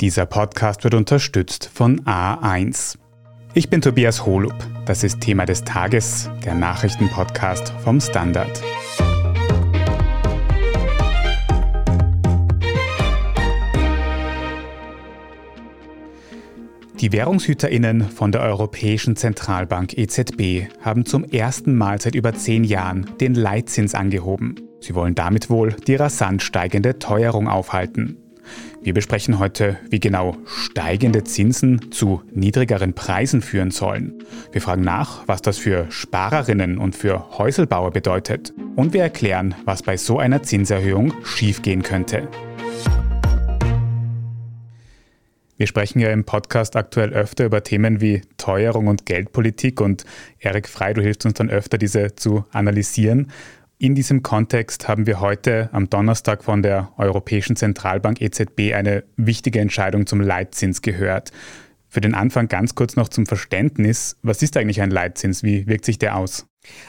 Dieser Podcast wird unterstützt von A1. Ich bin Tobias Holub. Das ist Thema des Tages, der Nachrichtenpodcast vom Standard. Die Währungshüterinnen von der Europäischen Zentralbank EZB haben zum ersten Mal seit über zehn Jahren den Leitzins angehoben. Sie wollen damit wohl die rasant steigende Teuerung aufhalten. Wir besprechen heute, wie genau steigende Zinsen zu niedrigeren Preisen führen sollen. Wir fragen nach, was das für Sparerinnen und für Häuselbauer bedeutet. Und wir erklären, was bei so einer Zinserhöhung schiefgehen könnte. Wir sprechen ja im Podcast aktuell öfter über Themen wie Teuerung und Geldpolitik und Erik Frei, du hilfst uns dann öfter, diese zu analysieren. In diesem Kontext haben wir heute am Donnerstag von der Europäischen Zentralbank EZB eine wichtige Entscheidung zum Leitzins gehört. Für den Anfang ganz kurz noch zum Verständnis. Was ist eigentlich ein Leitzins? Wie wirkt sich der aus?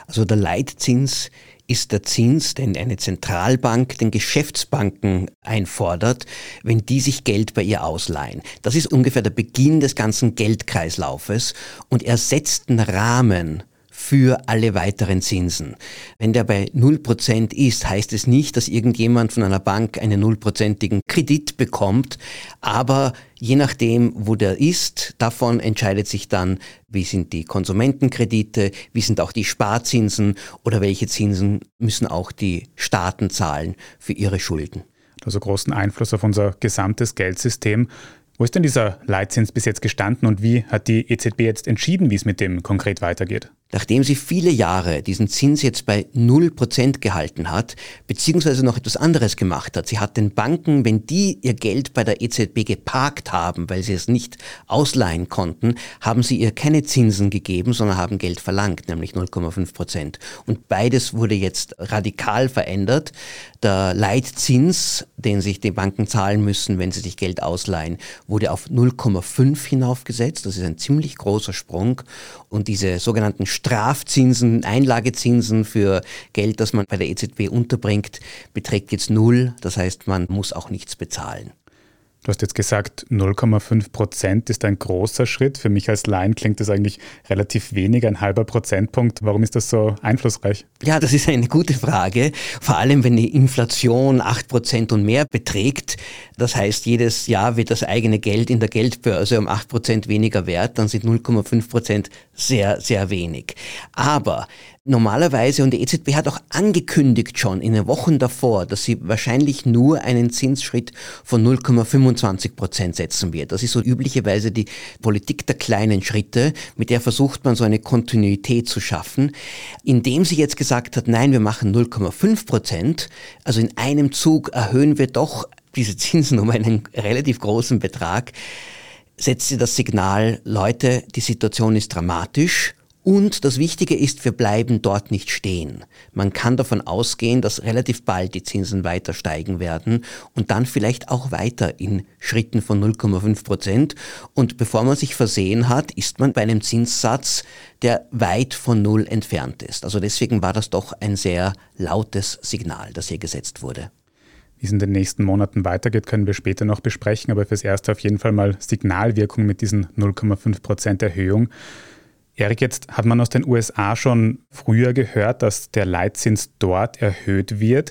Also der Leitzins ist der Zins, den eine Zentralbank den Geschäftsbanken einfordert, wenn die sich Geld bei ihr ausleihen. Das ist ungefähr der Beginn des ganzen Geldkreislaufes und er setzt einen Rahmen für alle weiteren Zinsen. Wenn der bei 0% ist, heißt es nicht, dass irgendjemand von einer Bank einen nullprozentigen Kredit bekommt, aber je nachdem, wo der ist, davon entscheidet sich dann, wie sind die Konsumentenkredite, wie sind auch die Sparzinsen oder welche Zinsen müssen auch die Staaten zahlen für ihre Schulden. Also großen Einfluss auf unser gesamtes Geldsystem. Wo ist denn dieser Leitzins bis jetzt gestanden und wie hat die EZB jetzt entschieden, wie es mit dem konkret weitergeht? Nachdem sie viele Jahre diesen Zins jetzt bei 0% gehalten hat, beziehungsweise noch etwas anderes gemacht hat, sie hat den Banken, wenn die ihr Geld bei der EZB geparkt haben, weil sie es nicht ausleihen konnten, haben sie ihr keine Zinsen gegeben, sondern haben Geld verlangt, nämlich 0,5%. Und beides wurde jetzt radikal verändert. Der Leitzins, den sich die Banken zahlen müssen, wenn sie sich Geld ausleihen, wurde auf 0,5 hinaufgesetzt. Das ist ein ziemlich großer Sprung. Und diese sogenannten Strafzinsen, Einlagezinsen für Geld, das man bei der EZB unterbringt, beträgt jetzt null. Das heißt, man muss auch nichts bezahlen. Du hast jetzt gesagt, 0,5 Prozent ist ein großer Schritt. Für mich als Laien klingt das eigentlich relativ wenig, ein halber Prozentpunkt. Warum ist das so einflussreich? Ja, das ist eine gute Frage. Vor allem, wenn die Inflation 8 Prozent und mehr beträgt. Das heißt, jedes Jahr wird das eigene Geld in der Geldbörse um 8 Prozent weniger wert. Dann sind 0,5 Prozent sehr, sehr wenig. Aber Normalerweise, und die EZB hat auch angekündigt schon in den Wochen davor, dass sie wahrscheinlich nur einen Zinsschritt von 0,25 Prozent setzen wird. Das ist so üblicherweise die Politik der kleinen Schritte, mit der versucht man so eine Kontinuität zu schaffen. Indem sie jetzt gesagt hat, nein, wir machen 0,5 Prozent, also in einem Zug erhöhen wir doch diese Zinsen um einen relativ großen Betrag, setzt sie das Signal, Leute, die Situation ist dramatisch und das Wichtige ist, wir bleiben dort nicht stehen. Man kann davon ausgehen, dass relativ bald die Zinsen weiter steigen werden und dann vielleicht auch weiter in Schritten von 0,5 Prozent. Und bevor man sich versehen hat, ist man bei einem Zinssatz, der weit von Null entfernt ist. Also deswegen war das doch ein sehr lautes Signal, das hier gesetzt wurde. Wie es in den nächsten Monaten weitergeht, können wir später noch besprechen, aber fürs Erste auf jeden Fall mal Signalwirkung mit diesen 0,5 Prozent Erhöhung. Erik, jetzt hat man aus den USA schon früher gehört, dass der Leitzins dort erhöht wird.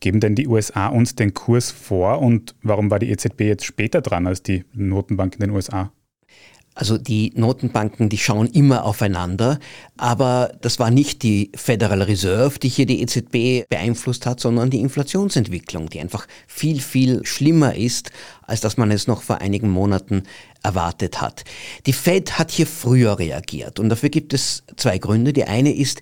Geben denn die USA uns den Kurs vor und warum war die EZB jetzt später dran als die Notenbank in den USA? Also die Notenbanken, die schauen immer aufeinander, aber das war nicht die Federal Reserve, die hier die EZB beeinflusst hat, sondern die Inflationsentwicklung, die einfach viel, viel schlimmer ist, als dass man es noch vor einigen Monaten erwartet hat. Die Fed hat hier früher reagiert und dafür gibt es zwei Gründe. Die eine ist,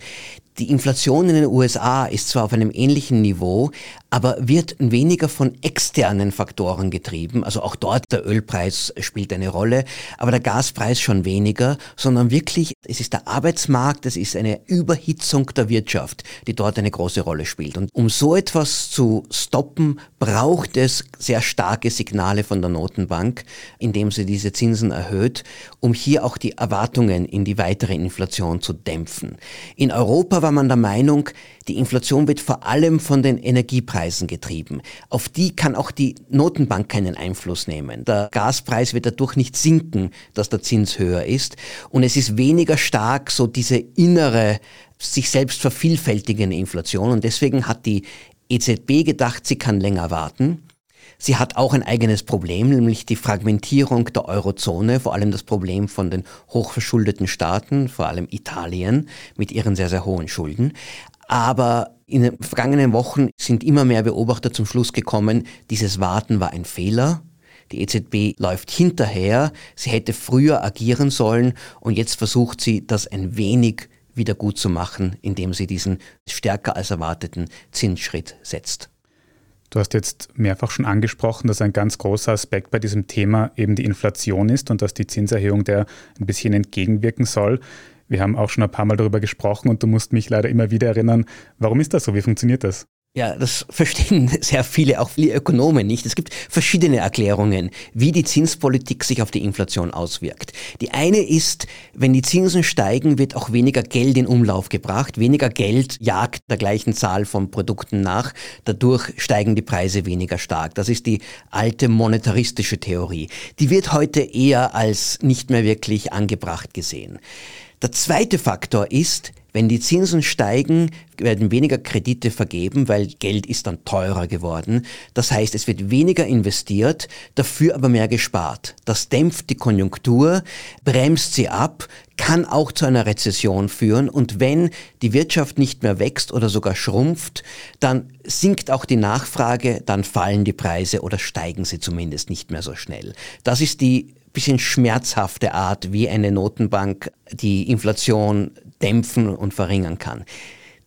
die Inflation in den USA ist zwar auf einem ähnlichen Niveau, aber wird weniger von externen Faktoren getrieben. Also auch dort der Ölpreis spielt eine Rolle, aber der Gaspreis schon weniger, sondern wirklich, es ist der Arbeitsmarkt, es ist eine Überhitzung der Wirtschaft, die dort eine große Rolle spielt. Und um so etwas zu stoppen, braucht es sehr starke Signale von der Notenbank, indem sie diese Zinsen erhöht, um hier auch die Erwartungen in die weitere Inflation zu dämpfen. In Europa war man der Meinung, Die Inflation wird vor allem von den Energiepreisen getrieben. Auf die kann auch die Notenbank keinen Einfluss nehmen. Der Gaspreis wird dadurch nicht sinken, dass der Zins höher ist. Und es ist weniger stark so diese innere, sich selbst vervielfältigende Inflation. Und deswegen hat die EZB gedacht, sie kann länger warten. Sie hat auch ein eigenes Problem, nämlich die Fragmentierung der Eurozone, vor allem das Problem von den hochverschuldeten Staaten, vor allem Italien mit ihren sehr, sehr hohen Schulden. Aber in den vergangenen Wochen sind immer mehr Beobachter zum Schluss gekommen, dieses Warten war ein Fehler. Die EZB läuft hinterher, sie hätte früher agieren sollen und jetzt versucht sie, das ein wenig wieder gut zu machen, indem sie diesen stärker als erwarteten Zinsschritt setzt. Du hast jetzt mehrfach schon angesprochen, dass ein ganz großer Aspekt bei diesem Thema eben die Inflation ist und dass die Zinserhöhung der ein bisschen entgegenwirken soll. Wir haben auch schon ein paar Mal darüber gesprochen und du musst mich leider immer wieder erinnern, warum ist das so? Wie funktioniert das? Ja, das verstehen sehr viele, auch viele Ökonomen nicht. Es gibt verschiedene Erklärungen, wie die Zinspolitik sich auf die Inflation auswirkt. Die eine ist, wenn die Zinsen steigen, wird auch weniger Geld in Umlauf gebracht. Weniger Geld jagt der gleichen Zahl von Produkten nach. Dadurch steigen die Preise weniger stark. Das ist die alte monetaristische Theorie. Die wird heute eher als nicht mehr wirklich angebracht gesehen. Der zweite Faktor ist, wenn die Zinsen steigen, werden weniger Kredite vergeben, weil Geld ist dann teurer geworden. Das heißt, es wird weniger investiert, dafür aber mehr gespart. Das dämpft die Konjunktur, bremst sie ab, kann auch zu einer Rezession führen. Und wenn die Wirtschaft nicht mehr wächst oder sogar schrumpft, dann sinkt auch die Nachfrage, dann fallen die Preise oder steigen sie zumindest nicht mehr so schnell. Das ist die bisschen schmerzhafte Art, wie eine Notenbank die Inflation dämpfen und verringern kann.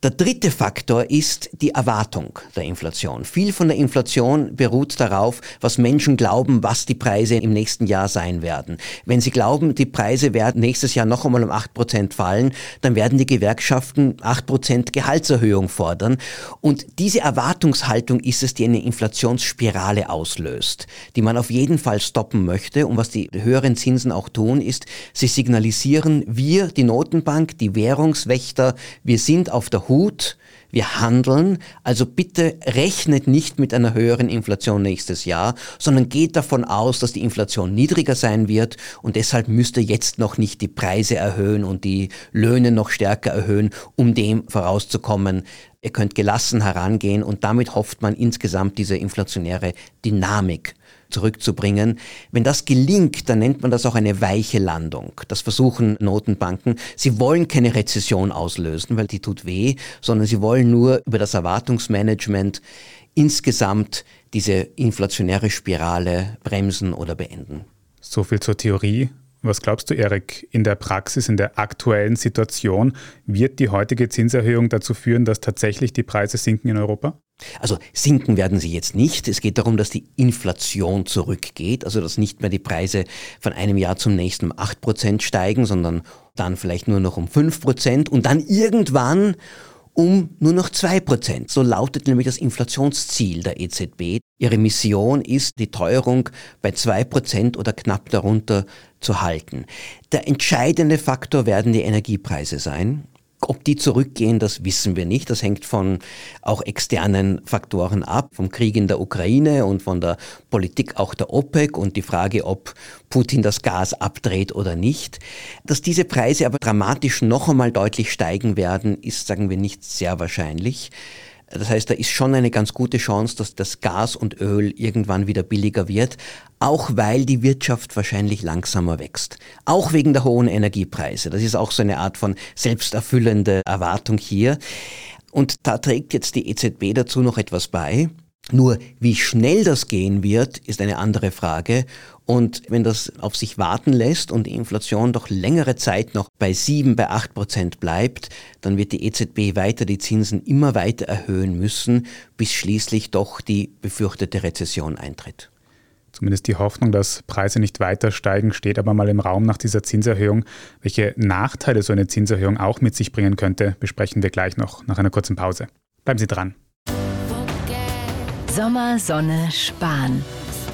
Der dritte Faktor ist die Erwartung der Inflation. Viel von der Inflation beruht darauf, was Menschen glauben, was die Preise im nächsten Jahr sein werden. Wenn sie glauben, die Preise werden nächstes Jahr noch einmal um acht Prozent fallen, dann werden die Gewerkschaften acht Prozent Gehaltserhöhung fordern. Und diese Erwartungshaltung ist es, die eine Inflationsspirale auslöst, die man auf jeden Fall stoppen möchte. Und was die höheren Zinsen auch tun, ist, sie signalisieren, wir, die Notenbank, die Währungswächter, wir sind auf der Hut, wir handeln, also bitte rechnet nicht mit einer höheren Inflation nächstes Jahr, sondern geht davon aus, dass die Inflation niedriger sein wird und deshalb müsst ihr jetzt noch nicht die Preise erhöhen und die Löhne noch stärker erhöhen, um dem vorauszukommen. Ihr könnt gelassen herangehen und damit hofft man insgesamt diese inflationäre Dynamik zurückzubringen. Wenn das gelingt, dann nennt man das auch eine weiche Landung. Das versuchen Notenbanken. Sie wollen keine Rezession auslösen, weil die tut weh, sondern sie wollen nur über das Erwartungsmanagement insgesamt diese inflationäre Spirale bremsen oder beenden. So viel zur Theorie. Was glaubst du, Erik, in der Praxis, in der aktuellen Situation, wird die heutige Zinserhöhung dazu führen, dass tatsächlich die Preise sinken in Europa? Also sinken werden sie jetzt nicht. Es geht darum, dass die Inflation zurückgeht, also dass nicht mehr die Preise von einem Jahr zum nächsten um 8% steigen, sondern dann vielleicht nur noch um 5% und dann irgendwann um nur noch 2%. So lautet nämlich das Inflationsziel der EZB. Ihre Mission ist, die Teuerung bei 2% oder knapp darunter zu halten. Der entscheidende Faktor werden die Energiepreise sein. Ob die zurückgehen, das wissen wir nicht. Das hängt von auch externen Faktoren ab, vom Krieg in der Ukraine und von der Politik auch der OPEC und die Frage, ob Putin das Gas abdreht oder nicht. Dass diese Preise aber dramatisch noch einmal deutlich steigen werden, ist, sagen wir, nicht sehr wahrscheinlich. Das heißt, da ist schon eine ganz gute Chance, dass das Gas und Öl irgendwann wieder billiger wird, auch weil die Wirtschaft wahrscheinlich langsamer wächst. Auch wegen der hohen Energiepreise. Das ist auch so eine Art von selbsterfüllende Erwartung hier. Und da trägt jetzt die EZB dazu noch etwas bei. Nur wie schnell das gehen wird, ist eine andere Frage. Und wenn das auf sich warten lässt und die Inflation doch längere Zeit noch bei sieben, bei acht Prozent bleibt, dann wird die EZB weiter die Zinsen immer weiter erhöhen müssen, bis schließlich doch die befürchtete Rezession eintritt. Zumindest die Hoffnung, dass Preise nicht weiter steigen, steht aber mal im Raum nach dieser Zinserhöhung. Welche Nachteile so eine Zinserhöhung auch mit sich bringen könnte, besprechen wir gleich noch nach einer kurzen Pause. Bleiben Sie dran. Sommer, Sonne, Spahn.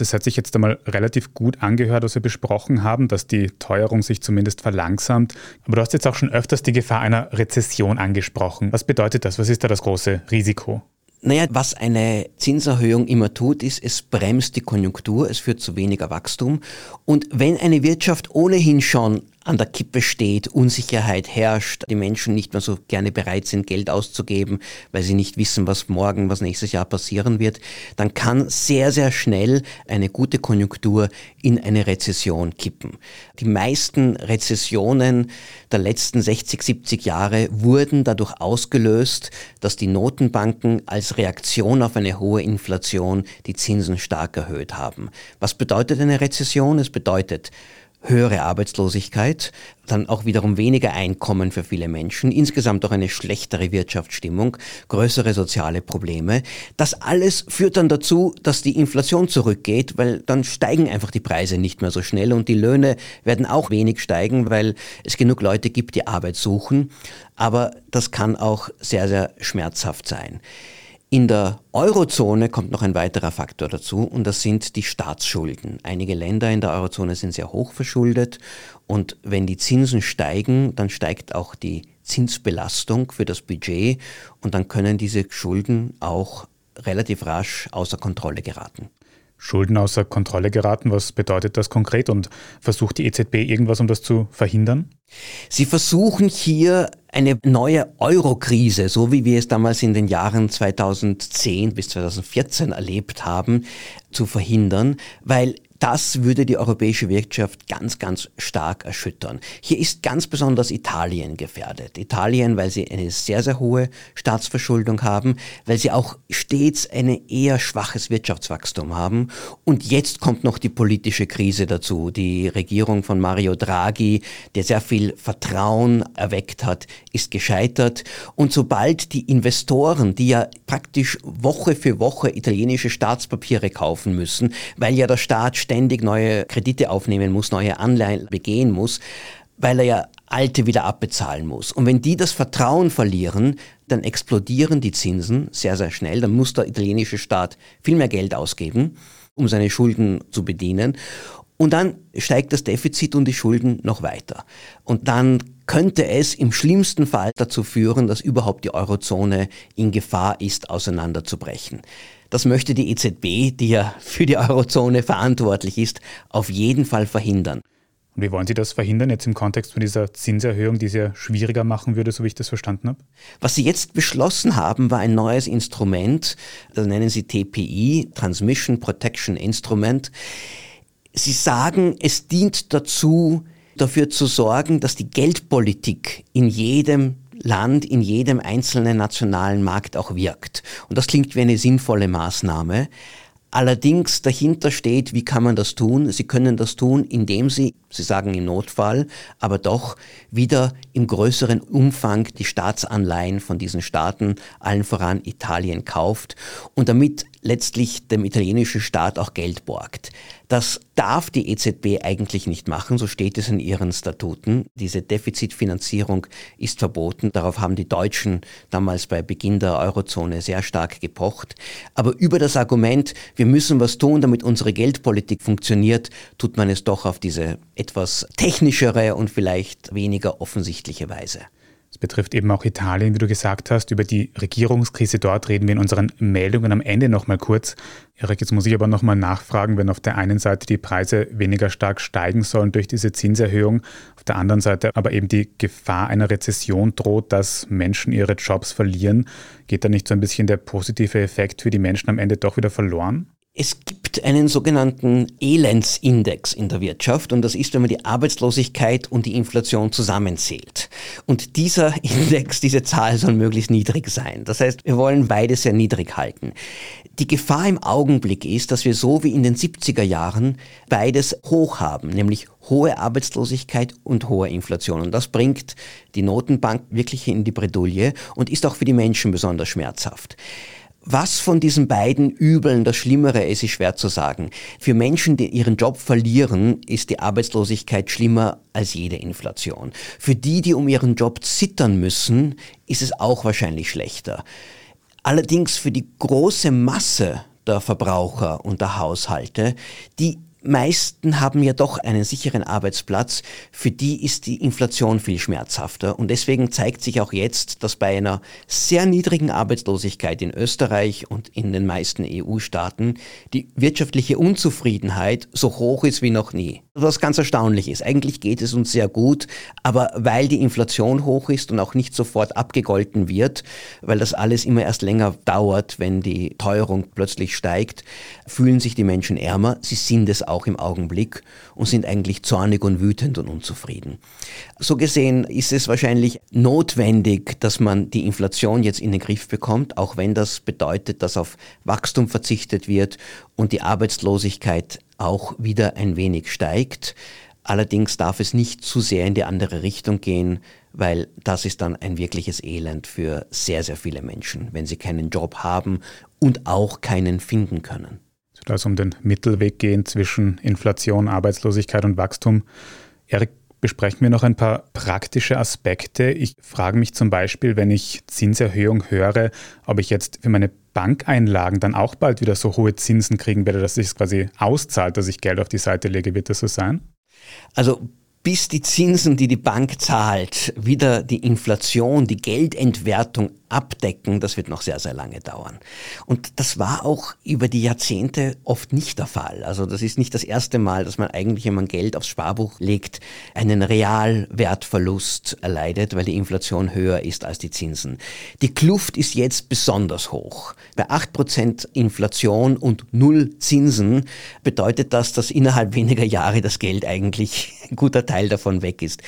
das hat sich jetzt einmal relativ gut angehört, was wir besprochen haben, dass die Teuerung sich zumindest verlangsamt. Aber du hast jetzt auch schon öfters die Gefahr einer Rezession angesprochen. Was bedeutet das? Was ist da das große Risiko? Naja, was eine Zinserhöhung immer tut, ist, es bremst die Konjunktur, es führt zu weniger Wachstum. Und wenn eine Wirtschaft ohnehin schon an der Kippe steht, Unsicherheit herrscht, die Menschen nicht mehr so gerne bereit sind, Geld auszugeben, weil sie nicht wissen, was morgen, was nächstes Jahr passieren wird, dann kann sehr, sehr schnell eine gute Konjunktur in eine Rezession kippen. Die meisten Rezessionen der letzten 60, 70 Jahre wurden dadurch ausgelöst, dass die Notenbanken als Reaktion auf eine hohe Inflation die Zinsen stark erhöht haben. Was bedeutet eine Rezession? Es bedeutet, höhere Arbeitslosigkeit, dann auch wiederum weniger Einkommen für viele Menschen, insgesamt auch eine schlechtere Wirtschaftsstimmung, größere soziale Probleme. Das alles führt dann dazu, dass die Inflation zurückgeht, weil dann steigen einfach die Preise nicht mehr so schnell und die Löhne werden auch wenig steigen, weil es genug Leute gibt, die Arbeit suchen. Aber das kann auch sehr, sehr schmerzhaft sein. In der Eurozone kommt noch ein weiterer Faktor dazu und das sind die Staatsschulden. Einige Länder in der Eurozone sind sehr hoch verschuldet und wenn die Zinsen steigen, dann steigt auch die Zinsbelastung für das Budget und dann können diese Schulden auch relativ rasch außer Kontrolle geraten. Schulden außer Kontrolle geraten, was bedeutet das konkret und versucht die EZB irgendwas, um das zu verhindern? Sie versuchen hier eine neue Euro-Krise, so wie wir es damals in den Jahren 2010 bis 2014 erlebt haben, zu verhindern, weil das würde die europäische Wirtschaft ganz, ganz stark erschüttern. Hier ist ganz besonders Italien gefährdet. Italien, weil sie eine sehr, sehr hohe Staatsverschuldung haben, weil sie auch stets ein eher schwaches Wirtschaftswachstum haben. Und jetzt kommt noch die politische Krise dazu. Die Regierung von Mario Draghi, der sehr viel Vertrauen erweckt hat, ist gescheitert. Und sobald die Investoren, die ja praktisch Woche für Woche italienische Staatspapiere kaufen müssen, weil ja der Staat ständig neue Kredite aufnehmen muss, neue Anleihen begehen muss, weil er ja alte wieder abbezahlen muss. Und wenn die das Vertrauen verlieren, dann explodieren die Zinsen sehr, sehr schnell. Dann muss der italienische Staat viel mehr Geld ausgeben, um seine Schulden zu bedienen. Und dann steigt das Defizit und die Schulden noch weiter. Und dann könnte es im schlimmsten Fall dazu führen, dass überhaupt die Eurozone in Gefahr ist, auseinanderzubrechen. Das möchte die EZB, die ja für die Eurozone verantwortlich ist, auf jeden Fall verhindern. Und wie wollen Sie das verhindern, jetzt im Kontext von dieser Zinserhöhung, die es ja schwieriger machen würde, so wie ich das verstanden habe? Was Sie jetzt beschlossen haben, war ein neues Instrument, das nennen Sie TPI, Transmission Protection Instrument. Sie sagen, es dient dazu, dafür zu sorgen, dass die Geldpolitik in jedem Land in jedem einzelnen nationalen Markt auch wirkt. Und das klingt wie eine sinnvolle Maßnahme. Allerdings dahinter steht, wie kann man das tun? Sie können das tun, indem Sie, Sie sagen im Notfall, aber doch wieder im größeren Umfang die Staatsanleihen von diesen Staaten, allen voran Italien, kauft und damit letztlich dem italienischen Staat auch Geld borgt. Das darf die EZB eigentlich nicht machen, so steht es in ihren Statuten. Diese Defizitfinanzierung ist verboten. Darauf haben die Deutschen damals bei Beginn der Eurozone sehr stark gepocht. Aber über das Argument, wir müssen was tun, damit unsere Geldpolitik funktioniert, tut man es doch auf diese etwas technischere und vielleicht weniger offensichtliche Weise. Es betrifft eben auch Italien, wie du gesagt hast. Über die Regierungskrise dort reden wir in unseren Meldungen am Ende nochmal kurz. Erik, jetzt muss ich aber nochmal nachfragen, wenn auf der einen Seite die Preise weniger stark steigen sollen durch diese Zinserhöhung, auf der anderen Seite aber eben die Gefahr einer Rezession droht, dass Menschen ihre Jobs verlieren, geht da nicht so ein bisschen der positive Effekt für die Menschen am Ende doch wieder verloren? Es gibt einen sogenannten Elendsindex in der Wirtschaft und das ist, wenn man die Arbeitslosigkeit und die Inflation zusammenzählt. Und dieser Index, diese Zahl soll möglichst niedrig sein. Das heißt, wir wollen beide sehr niedrig halten. Die Gefahr im Augenblick ist, dass wir so wie in den 70er Jahren beides hoch haben, nämlich hohe Arbeitslosigkeit und hohe Inflation. Und das bringt die Notenbank wirklich in die Bredouille und ist auch für die Menschen besonders schmerzhaft. Was von diesen beiden Übeln das Schlimmere ist, ist schwer zu sagen. Für Menschen, die ihren Job verlieren, ist die Arbeitslosigkeit schlimmer als jede Inflation. Für die, die um ihren Job zittern müssen, ist es auch wahrscheinlich schlechter. Allerdings für die große Masse der Verbraucher und der Haushalte, die meisten haben ja doch einen sicheren Arbeitsplatz. Für die ist die Inflation viel schmerzhafter. Und deswegen zeigt sich auch jetzt, dass bei einer sehr niedrigen Arbeitslosigkeit in Österreich und in den meisten EU-Staaten die wirtschaftliche Unzufriedenheit so hoch ist wie noch nie. Was ganz erstaunlich ist. Eigentlich geht es uns sehr gut, aber weil die Inflation hoch ist und auch nicht sofort abgegolten wird, weil das alles immer erst länger dauert, wenn die Teuerung plötzlich steigt, fühlen sich die Menschen ärmer. Sie sind es auch im Augenblick und sind eigentlich zornig und wütend und unzufrieden. So gesehen ist es wahrscheinlich notwendig, dass man die Inflation jetzt in den Griff bekommt, auch wenn das bedeutet, dass auf Wachstum verzichtet wird und die Arbeitslosigkeit auch wieder ein wenig steigt. Allerdings darf es nicht zu sehr in die andere Richtung gehen, weil das ist dann ein wirkliches Elend für sehr, sehr viele Menschen, wenn sie keinen Job haben und auch keinen finden können. Es also um den Mittelweg gehen zwischen Inflation, Arbeitslosigkeit und Wachstum. Erik, besprechen wir noch ein paar praktische Aspekte. Ich frage mich zum Beispiel, wenn ich Zinserhöhung höre, ob ich jetzt für meine Bankeinlagen dann auch bald wieder so hohe Zinsen kriegen werde, dass es quasi auszahlt, dass ich Geld auf die Seite lege. Wird das so sein? Also bis die Zinsen, die die Bank zahlt, wieder die Inflation, die Geldentwertung abdecken, das wird noch sehr, sehr lange dauern. Und das war auch über die Jahrzehnte oft nicht der Fall. Also das ist nicht das erste Mal, dass man eigentlich, wenn man Geld aufs Sparbuch legt, einen Realwertverlust erleidet, weil die Inflation höher ist als die Zinsen. Die Kluft ist jetzt besonders hoch. Bei acht Prozent Inflation und null Zinsen bedeutet das, dass innerhalb weniger Jahre das Geld eigentlich ein guter Teil davon weg ist.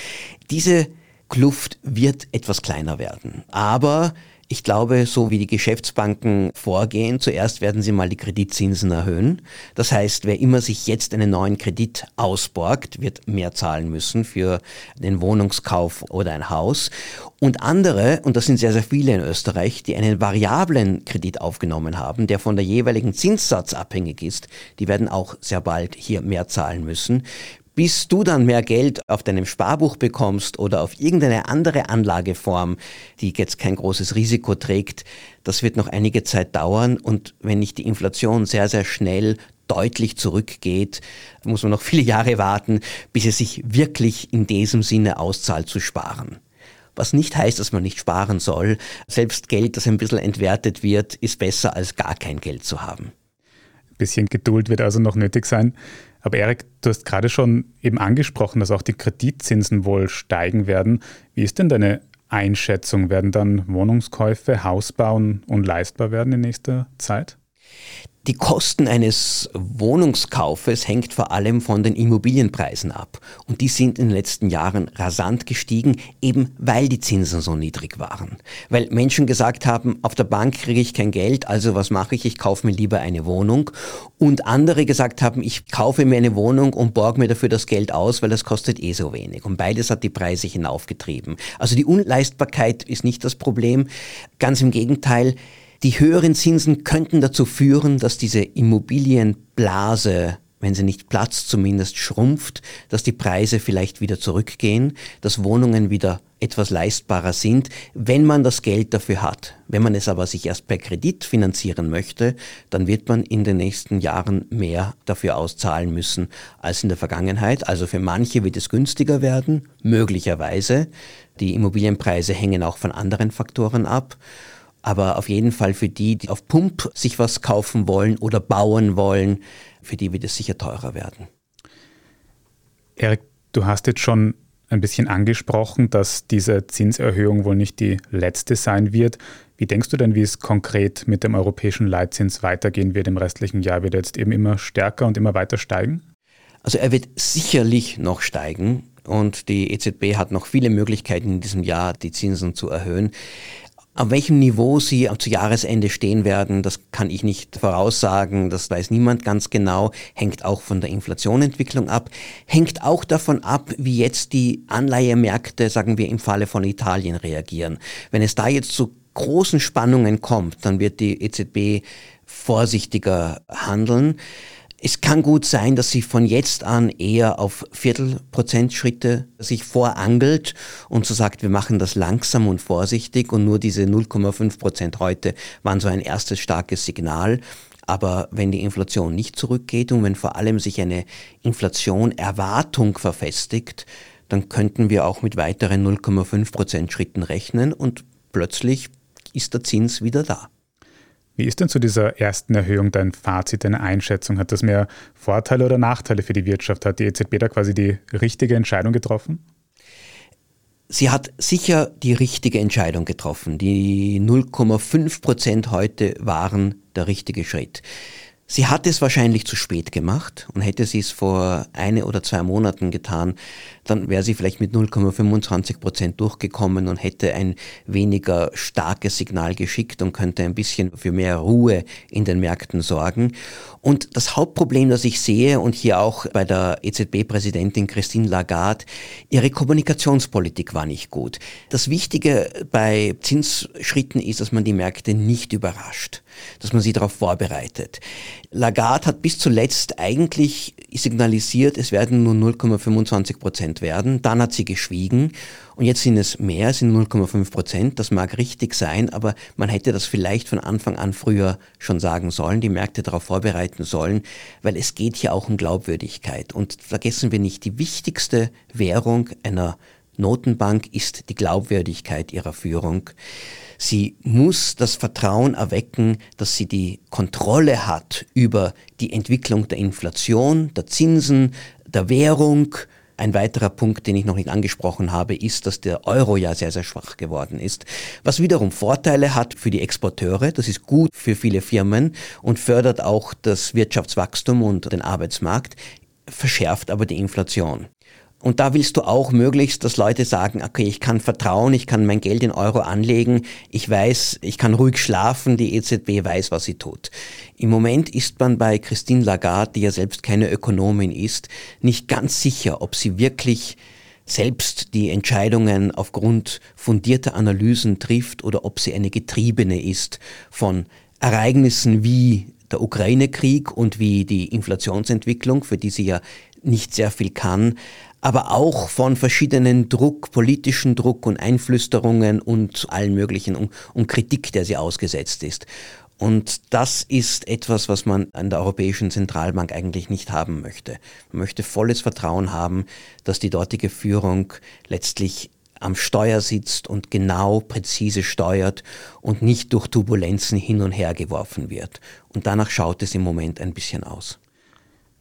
Diese Kluft wird etwas kleiner werden. Aber ich glaube, so wie die Geschäftsbanken vorgehen, zuerst werden sie mal die Kreditzinsen erhöhen. Das heißt, wer immer sich jetzt einen neuen Kredit ausborgt, wird mehr zahlen müssen für den Wohnungskauf oder ein Haus. Und andere, und das sind sehr, sehr viele in Österreich, die einen variablen Kredit aufgenommen haben, der von der jeweiligen Zinssatz abhängig ist, die werden auch sehr bald hier mehr zahlen müssen bis du dann mehr Geld auf deinem Sparbuch bekommst oder auf irgendeine andere Anlageform, die jetzt kein großes Risiko trägt, das wird noch einige Zeit dauern und wenn nicht die Inflation sehr, sehr schnell deutlich zurückgeht, muss man noch viele Jahre warten, bis es sich wirklich in diesem Sinne auszahlt zu sparen. Was nicht heißt, dass man nicht sparen soll. Selbst Geld, das ein bisschen entwertet wird, ist besser als gar kein Geld zu haben. Ein bisschen Geduld wird also noch nötig sein. Aber Erik, du hast gerade schon eben angesprochen, dass auch die Kreditzinsen wohl steigen werden. Wie ist denn deine Einschätzung? Werden dann Wohnungskäufe, Hausbauen unleistbar werden in nächster Zeit? Die Kosten eines Wohnungskaufes hängt vor allem von den Immobilienpreisen ab. Und die sind in den letzten Jahren rasant gestiegen, eben weil die Zinsen so niedrig waren. Weil Menschen gesagt haben, auf der Bank kriege ich kein Geld, also was mache ich? Ich kaufe mir lieber eine Wohnung. Und andere gesagt haben, ich kaufe mir eine Wohnung und borge mir dafür das Geld aus, weil das kostet eh so wenig. Und beides hat die Preise hinaufgetrieben. Also die Unleistbarkeit ist nicht das Problem. Ganz im Gegenteil, die höheren Zinsen könnten dazu führen, dass diese Immobilienblase, wenn sie nicht platzt, zumindest schrumpft, dass die Preise vielleicht wieder zurückgehen, dass Wohnungen wieder etwas leistbarer sind, wenn man das Geld dafür hat. Wenn man es aber sich erst per Kredit finanzieren möchte, dann wird man in den nächsten Jahren mehr dafür auszahlen müssen als in der Vergangenheit. Also für manche wird es günstiger werden, möglicherweise. Die Immobilienpreise hängen auch von anderen Faktoren ab. Aber auf jeden Fall für die, die auf Pump sich was kaufen wollen oder bauen wollen, für die wird es sicher teurer werden. Erik, du hast jetzt schon ein bisschen angesprochen, dass diese Zinserhöhung wohl nicht die letzte sein wird. Wie denkst du denn, wie es konkret mit dem europäischen Leitzins weitergehen wird im restlichen Jahr? Wird er jetzt eben immer stärker und immer weiter steigen? Also er wird sicherlich noch steigen und die EZB hat noch viele Möglichkeiten in diesem Jahr, die Zinsen zu erhöhen. Auf welchem Niveau sie zu Jahresende stehen werden, das kann ich nicht voraussagen, das weiß niemand ganz genau, hängt auch von der Inflationentwicklung ab, hängt auch davon ab, wie jetzt die Anleihemärkte, sagen wir im Falle von Italien, reagieren. Wenn es da jetzt zu großen Spannungen kommt, dann wird die EZB vorsichtiger handeln. Es kann gut sein, dass sie von jetzt an eher auf Viertelprozentschritte sich vorangelt und so sagt, wir machen das langsam und vorsichtig und nur diese 0,5 Prozent heute waren so ein erstes starkes Signal. Aber wenn die Inflation nicht zurückgeht und wenn vor allem sich eine Inflation-Erwartung verfestigt, dann könnten wir auch mit weiteren 0,5 Prozent Schritten rechnen und plötzlich ist der Zins wieder da. Wie ist denn zu dieser ersten Erhöhung dein Fazit, deine Einschätzung? Hat das mehr Vorteile oder Nachteile für die Wirtschaft? Hat die EZB da quasi die richtige Entscheidung getroffen? Sie hat sicher die richtige Entscheidung getroffen. Die 0,5 Prozent heute waren der richtige Schritt. Sie hat es wahrscheinlich zu spät gemacht und hätte sie es vor eine oder zwei Monaten getan, dann wäre sie vielleicht mit 0,25 Prozent durchgekommen und hätte ein weniger starkes Signal geschickt und könnte ein bisschen für mehr Ruhe in den Märkten sorgen. Und das Hauptproblem, das ich sehe und hier auch bei der EZB-Präsidentin Christine Lagarde, ihre Kommunikationspolitik war nicht gut. Das Wichtige bei Zinsschritten ist, dass man die Märkte nicht überrascht, dass man sie darauf vorbereitet. Lagarde hat bis zuletzt eigentlich signalisiert, es werden nur 0,25 Prozent werden. Dann hat sie geschwiegen und jetzt sind es mehr, sind 0,5 Prozent. Das mag richtig sein, aber man hätte das vielleicht von Anfang an früher schon sagen sollen, die Märkte darauf vorbereiten sollen, weil es geht hier auch um Glaubwürdigkeit. Und vergessen wir nicht, die wichtigste Währung einer Notenbank ist die Glaubwürdigkeit ihrer Führung. Sie muss das Vertrauen erwecken, dass sie die Kontrolle hat über die Entwicklung der Inflation, der Zinsen, der Währung. Ein weiterer Punkt, den ich noch nicht angesprochen habe, ist, dass der Euro ja sehr, sehr schwach geworden ist, was wiederum Vorteile hat für die Exporteure. Das ist gut für viele Firmen und fördert auch das Wirtschaftswachstum und den Arbeitsmarkt, verschärft aber die Inflation. Und da willst du auch möglichst, dass Leute sagen, okay, ich kann vertrauen, ich kann mein Geld in Euro anlegen, ich weiß, ich kann ruhig schlafen, die EZB weiß, was sie tut. Im Moment ist man bei Christine Lagarde, die ja selbst keine Ökonomin ist, nicht ganz sicher, ob sie wirklich selbst die Entscheidungen aufgrund fundierter Analysen trifft oder ob sie eine Getriebene ist von Ereignissen wie der Ukraine-Krieg und wie die Inflationsentwicklung, für die sie ja nicht sehr viel kann, aber auch von verschiedenen Druck, politischen Druck und Einflüsterungen und allen möglichen und, und Kritik, der sie ausgesetzt ist. Und das ist etwas, was man an der Europäischen Zentralbank eigentlich nicht haben möchte. Man möchte volles Vertrauen haben, dass die dortige Führung letztlich am Steuer sitzt und genau präzise steuert und nicht durch Turbulenzen hin und her geworfen wird. Und danach schaut es im Moment ein bisschen aus.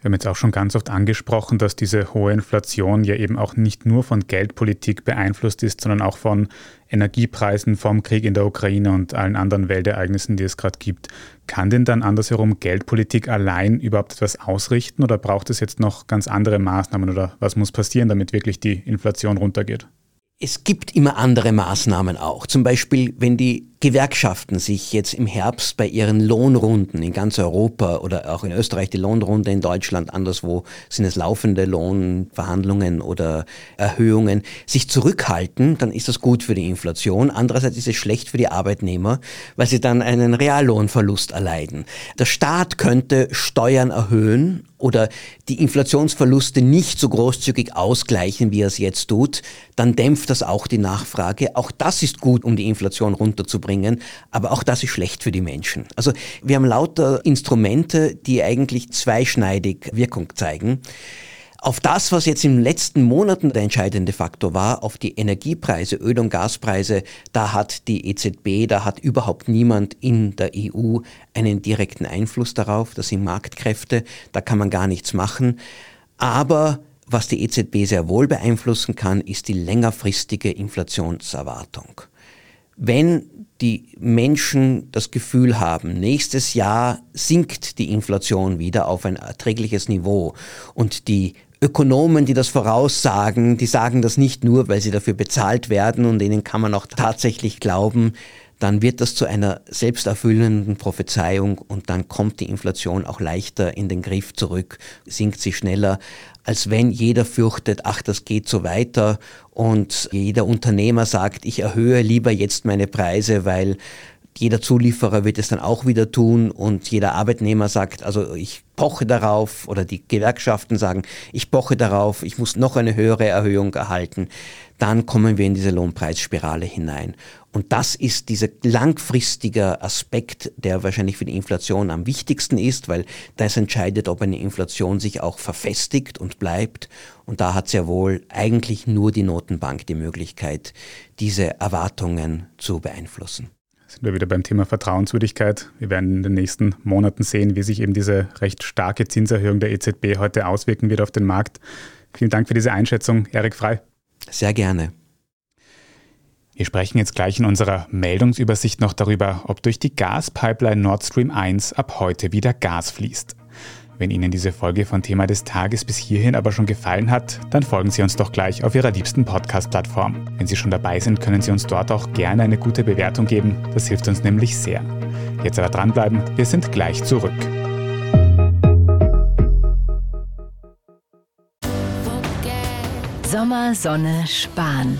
Wir haben jetzt auch schon ganz oft angesprochen, dass diese hohe Inflation ja eben auch nicht nur von Geldpolitik beeinflusst ist, sondern auch von Energiepreisen, vom Krieg in der Ukraine und allen anderen Weltereignissen, die es gerade gibt. Kann denn dann andersherum Geldpolitik allein überhaupt etwas ausrichten oder braucht es jetzt noch ganz andere Maßnahmen oder was muss passieren, damit wirklich die Inflation runtergeht? Es gibt immer andere Maßnahmen auch. Zum Beispiel, wenn die Gewerkschaften sich jetzt im Herbst bei ihren Lohnrunden in ganz Europa oder auch in Österreich die Lohnrunde, in Deutschland anderswo sind es laufende Lohnverhandlungen oder Erhöhungen, sich zurückhalten, dann ist das gut für die Inflation. Andererseits ist es schlecht für die Arbeitnehmer, weil sie dann einen Reallohnverlust erleiden. Der Staat könnte Steuern erhöhen oder die Inflationsverluste nicht so großzügig ausgleichen, wie er es jetzt tut, dann dämpft das auch die Nachfrage. Auch das ist gut, um die Inflation runterzubringen bringen, aber auch das ist schlecht für die Menschen. Also wir haben lauter Instrumente, die eigentlich zweischneidig Wirkung zeigen. Auf das, was jetzt in den letzten Monaten der entscheidende Faktor war, auf die Energiepreise, Öl- und Gaspreise, da hat die EZB, da hat überhaupt niemand in der EU einen direkten Einfluss darauf. Das sind Marktkräfte, da kann man gar nichts machen. Aber was die EZB sehr wohl beeinflussen kann, ist die längerfristige Inflationserwartung. Wenn die Menschen das Gefühl haben, nächstes Jahr sinkt die Inflation wieder auf ein erträgliches Niveau. Und die Ökonomen, die das voraussagen, die sagen das nicht nur, weil sie dafür bezahlt werden und denen kann man auch tatsächlich glauben, dann wird das zu einer selbsterfüllenden Prophezeiung und dann kommt die Inflation auch leichter in den Griff zurück, sinkt sie schneller, als wenn jeder fürchtet, ach, das geht so weiter und jeder Unternehmer sagt, ich erhöhe lieber jetzt meine Preise, weil jeder Zulieferer wird es dann auch wieder tun und jeder Arbeitnehmer sagt, also ich poche darauf oder die Gewerkschaften sagen, ich poche darauf, ich muss noch eine höhere Erhöhung erhalten, dann kommen wir in diese Lohnpreisspirale hinein. Und das ist dieser langfristige Aspekt, der wahrscheinlich für die Inflation am wichtigsten ist, weil das entscheidet, ob eine Inflation sich auch verfestigt und bleibt. Und da hat sehr wohl eigentlich nur die Notenbank die Möglichkeit, diese Erwartungen zu beeinflussen sind wir wieder beim Thema Vertrauenswürdigkeit. Wir werden in den nächsten Monaten sehen, wie sich eben diese recht starke Zinserhöhung der EZB heute auswirken wird auf den Markt. Vielen Dank für diese Einschätzung, Erik Frei. Sehr gerne. Wir sprechen jetzt gleich in unserer Meldungsübersicht noch darüber, ob durch die Gaspipeline Nord Stream 1 ab heute wieder Gas fließt. Wenn Ihnen diese Folge von Thema des Tages bis hierhin aber schon gefallen hat, dann folgen Sie uns doch gleich auf Ihrer liebsten Podcast-Plattform. Wenn Sie schon dabei sind, können Sie uns dort auch gerne eine gute Bewertung geben. Das hilft uns nämlich sehr. Jetzt aber dranbleiben, wir sind gleich zurück. Sommer, Sonne, Spahn.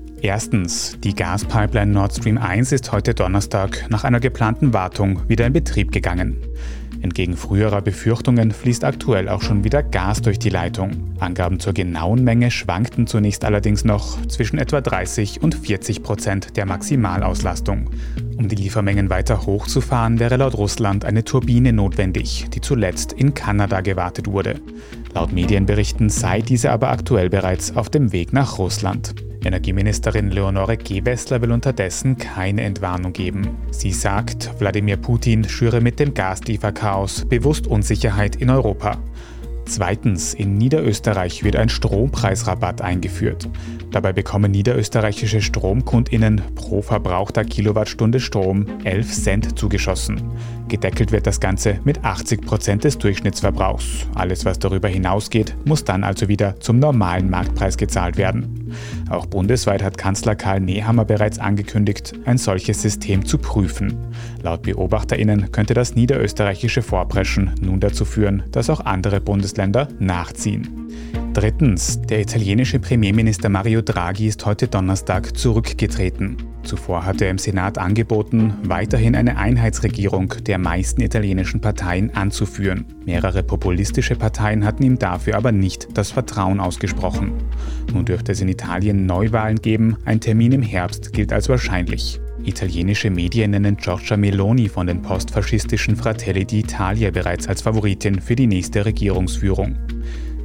Erstens, die Gaspipeline Nord Stream 1 ist heute Donnerstag nach einer geplanten Wartung wieder in Betrieb gegangen. Entgegen früherer Befürchtungen fließt aktuell auch schon wieder Gas durch die Leitung. Angaben zur genauen Menge schwankten zunächst allerdings noch zwischen etwa 30 und 40 Prozent der Maximalauslastung. Um die Liefermengen weiter hochzufahren, wäre laut Russland eine Turbine notwendig, die zuletzt in Kanada gewartet wurde. Laut Medienberichten sei diese aber aktuell bereits auf dem Weg nach Russland. Energieministerin Leonore Gewessler will unterdessen keine Entwarnung geben. Sie sagt, Wladimir Putin schüre mit dem Gaslieferchaos bewusst Unsicherheit in Europa. Zweitens, in Niederösterreich wird ein Strompreisrabatt eingeführt. Dabei bekommen niederösterreichische Stromkundinnen pro verbrauchter Kilowattstunde Strom 11 Cent zugeschossen. Gedeckelt wird das Ganze mit 80 Prozent des Durchschnittsverbrauchs. Alles, was darüber hinausgeht, muss dann also wieder zum normalen Marktpreis gezahlt werden. Auch bundesweit hat Kanzler Karl Nehammer bereits angekündigt, ein solches System zu prüfen. Laut BeobachterInnen könnte das niederösterreichische Vorpreschen nun dazu führen, dass auch andere Bundesländer nachziehen. Drittens, der italienische Premierminister Mario Draghi ist heute Donnerstag zurückgetreten. Zuvor hatte er im Senat angeboten, weiterhin eine Einheitsregierung der meisten italienischen Parteien anzuführen. Mehrere populistische Parteien hatten ihm dafür aber nicht das Vertrauen ausgesprochen. Nun dürfte es in Italien Neuwahlen geben, ein Termin im Herbst gilt als wahrscheinlich. Italienische Medien nennen Giorgia Meloni von den postfaschistischen Fratelli d'Italia bereits als Favoritin für die nächste Regierungsführung.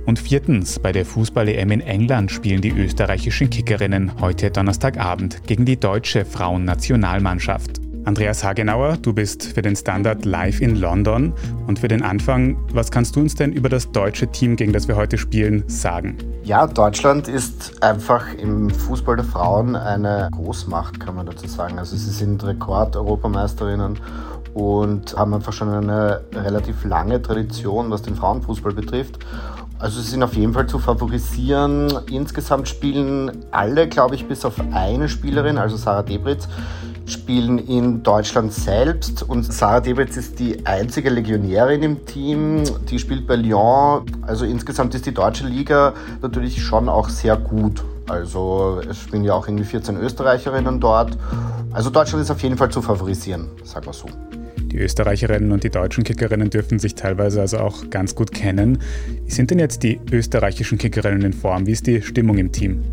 Und viertens, bei der Fußball-EM in England spielen die österreichischen Kickerinnen heute Donnerstagabend gegen die deutsche Frauennationalmannschaft. Andreas Hagenauer, du bist für den Standard live in London. Und für den Anfang, was kannst du uns denn über das deutsche Team, gegen das wir heute spielen, sagen? Ja, Deutschland ist einfach im Fußball der Frauen eine Großmacht, kann man dazu sagen. Also sie sind Rekord-Europameisterinnen und haben einfach schon eine relativ lange Tradition, was den Frauenfußball betrifft. Also sie sind auf jeden Fall zu favorisieren. Insgesamt spielen alle, glaube ich, bis auf eine Spielerin, also Sarah Debritz, spielen in Deutschland selbst. Und Sarah Debritz ist die einzige Legionärin im Team. Die spielt bei Lyon. Also insgesamt ist die deutsche Liga natürlich schon auch sehr gut. Also es spielen ja auch irgendwie 14 Österreicherinnen dort. Also Deutschland ist auf jeden Fall zu favorisieren, sagen wir so. Die Österreicherinnen und die deutschen Kickerinnen dürfen sich teilweise also auch ganz gut kennen. Wie sind denn jetzt die österreichischen Kickerinnen in Form? Wie ist die Stimmung im Team?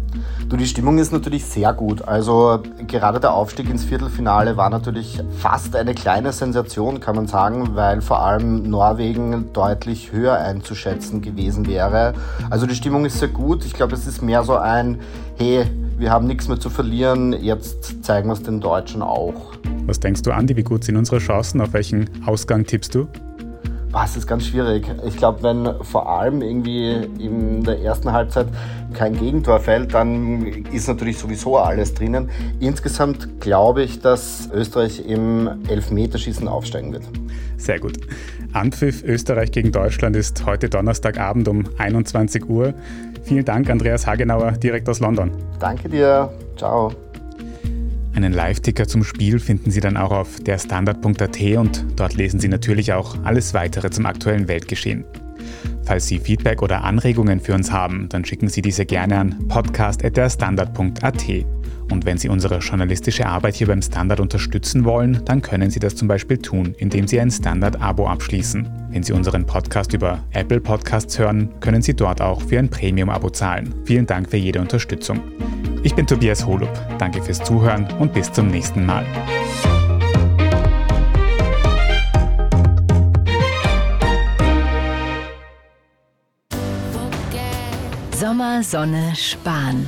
Du, die Stimmung ist natürlich sehr gut. Also gerade der Aufstieg ins Viertelfinale war natürlich fast eine kleine Sensation, kann man sagen, weil vor allem Norwegen deutlich höher einzuschätzen gewesen wäre. Also die Stimmung ist sehr gut. Ich glaube, es ist mehr so ein, hey, wir haben nichts mehr zu verlieren, jetzt zeigen wir es den Deutschen auch. Was denkst du, Andi, wie gut sind unsere Chancen? Auf welchen Ausgang tippst du? Was ist ganz schwierig. Ich glaube, wenn vor allem irgendwie in der ersten Halbzeit kein Gegentor fällt, dann ist natürlich sowieso alles drinnen. Insgesamt glaube ich, dass Österreich im Elfmeterschießen aufsteigen wird. Sehr gut. Anpfiff Österreich gegen Deutschland ist heute Donnerstagabend um 21 Uhr. Vielen Dank, Andreas Hagenauer, direkt aus London. Danke dir. Ciao. Einen Live-Ticker zum Spiel finden Sie dann auch auf derstandard.at und dort lesen Sie natürlich auch alles weitere zum aktuellen Weltgeschehen. Falls Sie Feedback oder Anregungen für uns haben, dann schicken Sie diese gerne an podcast.derstandard.at. Und wenn Sie unsere journalistische Arbeit hier beim Standard unterstützen wollen, dann können Sie das zum Beispiel tun, indem Sie ein Standard-Abo abschließen. Wenn Sie unseren Podcast über Apple Podcasts hören, können Sie dort auch für ein Premium-Abo zahlen. Vielen Dank für jede Unterstützung. Ich bin Tobias Holub. Danke fürs Zuhören und bis zum nächsten Mal. Sommer, Sonne, Sparen.